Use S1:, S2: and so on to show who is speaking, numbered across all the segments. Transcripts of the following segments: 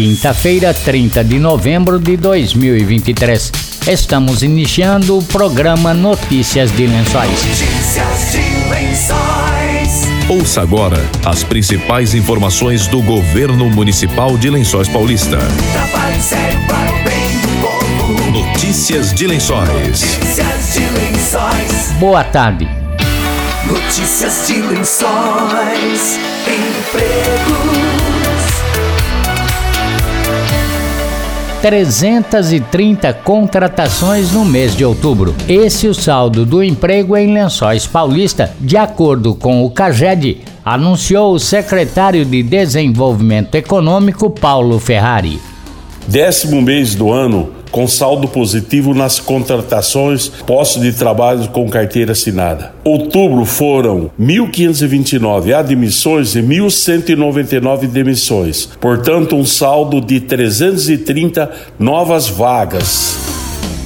S1: quinta-feira, 30 de novembro de 2023. Estamos iniciando o programa Notícias de Lençóis.
S2: Notícias de Lençóis.
S3: Ouça agora as principais informações do governo municipal de Lençóis Paulista.
S2: Trabalho sério para o bem do povo.
S3: Notícias de Lençóis.
S2: Notícias de Lençóis.
S1: Boa tarde.
S2: Notícias de Lençóis. Empregos.
S1: 330 contratações no mês de outubro. Esse é o saldo do emprego em Lençóis Paulista, de acordo com o CAGED, anunciou o secretário de Desenvolvimento Econômico Paulo Ferrari.
S4: Décimo mês do ano com saldo positivo nas contratações, postos de trabalho com carteira assinada. Outubro foram 1.529 admissões e 1.199 demissões, portanto, um saldo de 330 novas vagas.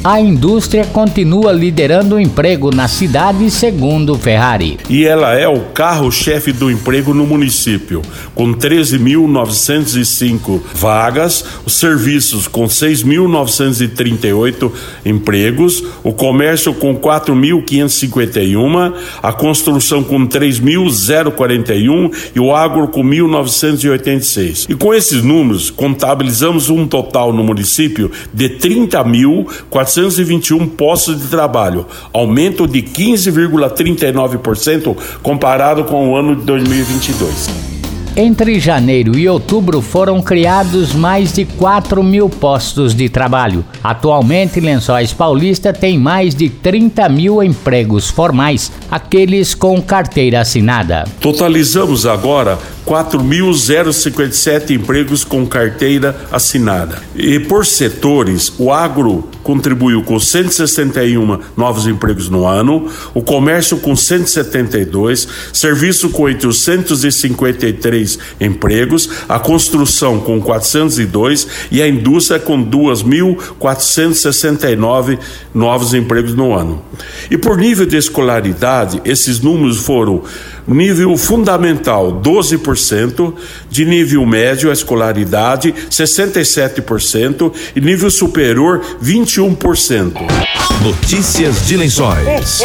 S1: A indústria continua liderando o emprego na cidade, segundo Ferrari.
S4: E ela é o carro-chefe do emprego no município, com 13.905 vagas, os serviços com 6.938 empregos, o comércio com 4.551, a construção com 3.041 e o agro com 1.986. E com esses números, contabilizamos um total no município de 30.400 421 postos de trabalho, aumento de 15,39% comparado com o ano de 2022.
S1: Entre janeiro e outubro foram criados mais de 4 mil postos de trabalho. Atualmente, Lençóis Paulista tem mais de 30 mil empregos formais, aqueles com carteira assinada.
S4: Totalizamos agora 4.057 empregos com carteira assinada. E por setores, o agro contribuiu com 161 novos empregos no ano, o comércio com 172, serviço com 853 empregos, a construção com 402 e a indústria com 2.469 novos empregos no ano. E por nível de escolaridade, esses números foram nível fundamental 12%, de nível médio a escolaridade 67% e nível superior 21%.
S3: Notícias de Lençóis.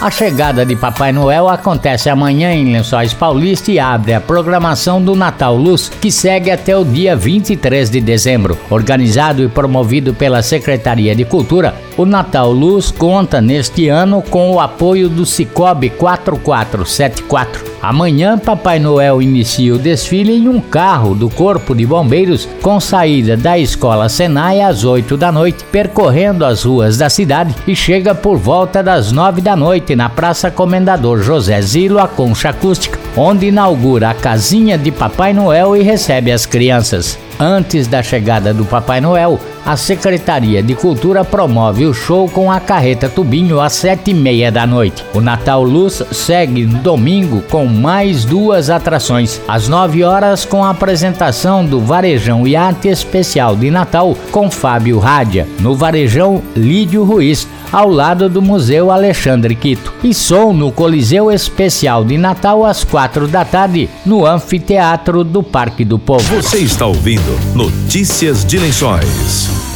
S1: A chegada de Papai Noel acontece amanhã em Lençóis Paulista e abre a programação do Natal Luz, que segue até o dia 23 de dezembro. Organizado e promovido pela Secretaria de Cultura, o Natal Luz conta neste ano com o apoio do Cicobi 4474. Amanhã, Papai Noel inicia o desfile em um carro do Corpo de Bombeiros com saída da Escola Senai às 8 da noite, percorrendo as ruas da cidade e chega por volta das 9 da noite na Praça Comendador José Zilo, a Concha Acústica, onde inaugura a casinha de Papai Noel e recebe as crianças. Antes da chegada do Papai Noel, a Secretaria de Cultura promove o show com a carreta Tubinho às sete e meia da noite. O Natal Luz segue no domingo com mais duas atrações. Às nove horas, com a apresentação do Varejão Iate Especial de Natal com Fábio Rádia. No Varejão, Lídio Ruiz ao lado do Museu Alexandre Quito. E som no Coliseu Especial de Natal às quatro da tarde, no Anfiteatro do Parque do Povo.
S3: Você está ouvindo Notícias de Lençóis.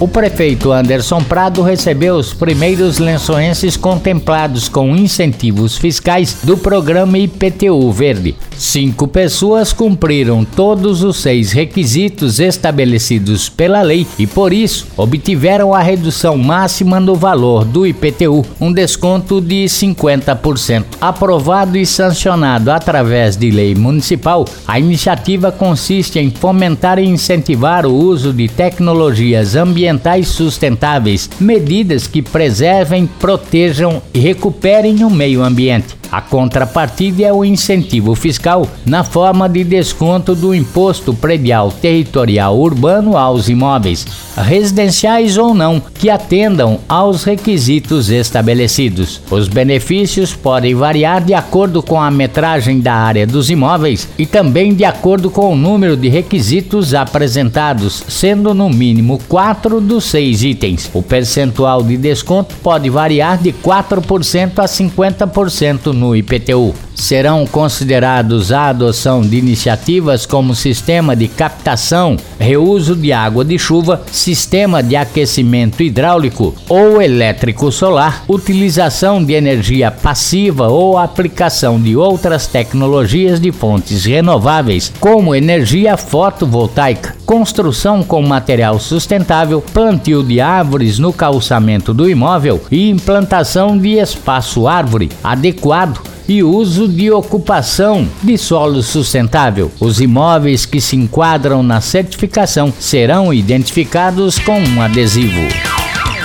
S1: O prefeito Anderson Prado recebeu os primeiros lençoenses contemplados com incentivos fiscais do programa IPTU Verde. Cinco pessoas cumpriram todos os seis requisitos estabelecidos pela lei e, por isso, obtiveram a redução máxima no valor do IPTU, um desconto de 50%. Aprovado e sancionado através de lei municipal, a iniciativa consiste em fomentar e incentivar o uso de tecnologias ambientais ambientais sustentáveis, medidas que preservem, protejam e recuperem o meio ambiente. A contrapartida é o incentivo fiscal na forma de desconto do imposto predial territorial urbano aos imóveis, residenciais ou não, que atendam aos requisitos estabelecidos. Os benefícios podem variar de acordo com a metragem da área dos imóveis e também de acordo com o número de requisitos apresentados, sendo no mínimo quatro dos seis itens. O percentual de desconto pode variar de 4% a 50% no IPTU. Serão considerados a adoção de iniciativas como sistema de captação, reuso de água de chuva, sistema de aquecimento hidráulico ou elétrico solar, utilização de energia passiva ou aplicação de outras tecnologias de fontes renováveis, como energia fotovoltaica, construção com material sustentável, plantio de árvores no calçamento do imóvel e implantação de espaço árvore adequado e uso de ocupação de solo sustentável. Os imóveis que se enquadram na certificação serão identificados com um adesivo.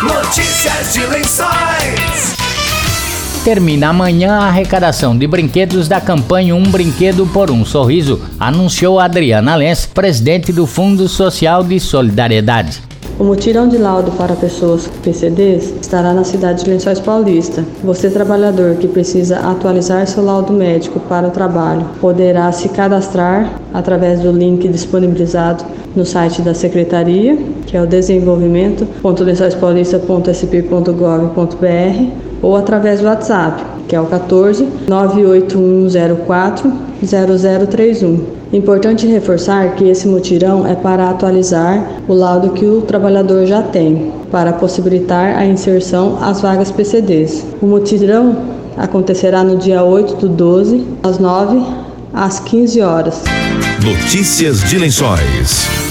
S2: Notícias de Lençóis.
S1: Termina amanhã a arrecadação de brinquedos da campanha Um Brinquedo por um Sorriso, anunciou Adriana Lenz, presidente do Fundo Social de Solidariedade.
S5: O mutirão de laudo para pessoas PCDs estará na cidade de Lençóis Paulista. Você, trabalhador que precisa atualizar seu laudo médico para o trabalho, poderá se cadastrar através do link disponibilizado no site da Secretaria, que é o desenvolvimento.lençoispaulista.sp.gov.br ou através do WhatsApp, que é o 14 98104 0031. Importante reforçar que esse mutirão é para atualizar o laudo que o trabalhador já tem, para possibilitar a inserção às vagas PCDs. O mutirão acontecerá no dia 8 do 12, às 9 às 15 horas.
S3: Notícias de Lençóis.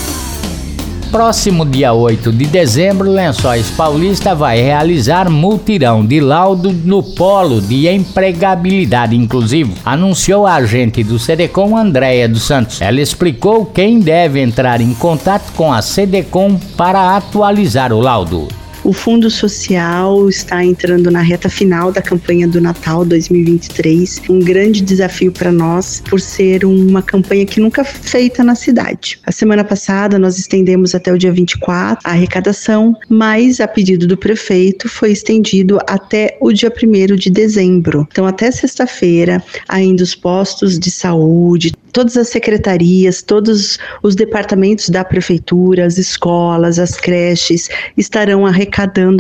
S1: Próximo dia 8 de dezembro, Lençóis Paulista vai realizar multirão de laudo no polo de empregabilidade inclusivo, anunciou a agente do CDCOM Andréia dos Santos. Ela explicou quem deve entrar em contato com a CDCOM para atualizar o laudo.
S6: O Fundo Social está entrando na reta final da campanha do Natal 2023. Um grande desafio para nós, por ser uma campanha que nunca feita na cidade. A semana passada nós estendemos até o dia 24 a arrecadação, mas a pedido do prefeito foi estendido até o dia 1 de dezembro. Então, até sexta-feira, ainda os postos de saúde, todas as secretarias, todos os departamentos da prefeitura, as escolas, as creches estarão arrecadando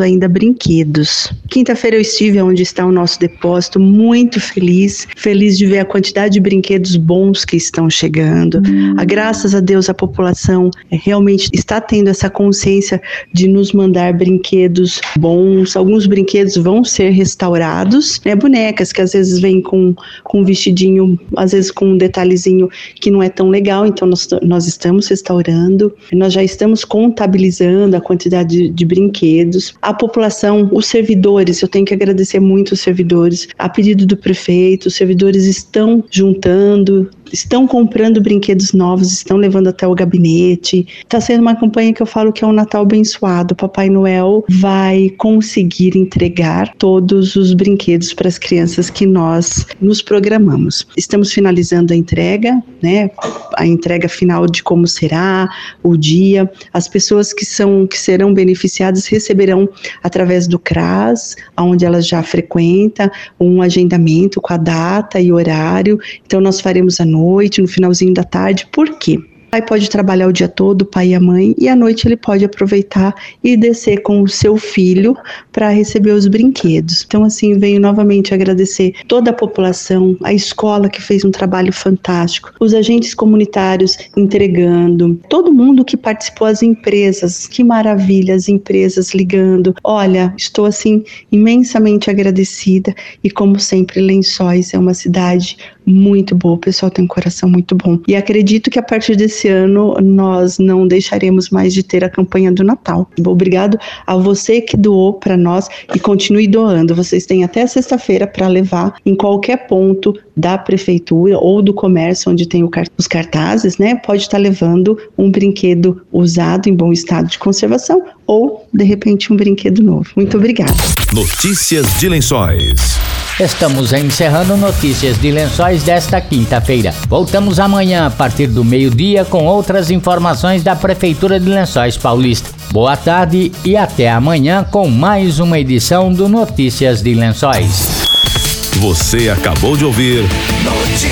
S6: ainda brinquedos. Quinta-feira eu estive onde está o nosso depósito, muito feliz, feliz de ver a quantidade de brinquedos bons que estão chegando. A, graças a Deus a população eh, realmente está tendo essa consciência de nos mandar brinquedos bons. Alguns brinquedos vão ser restaurados, né? Bonecas que às vezes vêm com com um vestidinho, às vezes com um detalhezinho que não é tão legal, então nós, nós estamos restaurando, nós já estamos contabilizando a quantidade de, de brinquedos. A população, os servidores, eu tenho que agradecer muito os servidores. A pedido do prefeito, os servidores estão juntando, estão comprando brinquedos novos, estão levando até o gabinete. Está sendo uma campanha que eu falo que é um Natal abençoado. Papai Noel vai conseguir entregar todos os brinquedos para as crianças que nós nos programamos. Estamos finalizando a entrega, né? A entrega final de como será o dia. As pessoas que são que serão beneficiadas receberão através do CRAS, onde elas já frequentam, um agendamento com a data e horário. Então nós faremos noite noite, no finalzinho da tarde. Por quê? Pai pode trabalhar o dia todo, o pai e a mãe, e à noite ele pode aproveitar e descer com o seu filho para receber os brinquedos. Então, assim, venho novamente agradecer toda a população, a escola que fez um trabalho fantástico, os agentes comunitários entregando, todo mundo que participou, as empresas, que maravilha, as empresas ligando. Olha, estou assim imensamente agradecida e, como sempre, Lençóis é uma cidade muito boa, o pessoal tem um coração muito bom. E acredito que a partir desse ano nós não deixaremos mais de ter a campanha do Natal. Obrigado a você que doou para nós e continue doando. Vocês têm até sexta-feira para levar em qualquer ponto da prefeitura ou do comércio onde tem os cartazes, né? Pode estar levando um brinquedo usado em bom estado de conservação ou de repente um brinquedo novo. Muito obrigada.
S3: Notícias de Lençóis.
S1: Estamos encerrando notícias de lençóis desta quinta-feira. Voltamos amanhã a partir do meio-dia com outras informações da Prefeitura de Lençóis Paulista. Boa tarde e até amanhã com mais uma edição do Notícias de Lençóis.
S3: Você acabou de ouvir
S2: Notícias.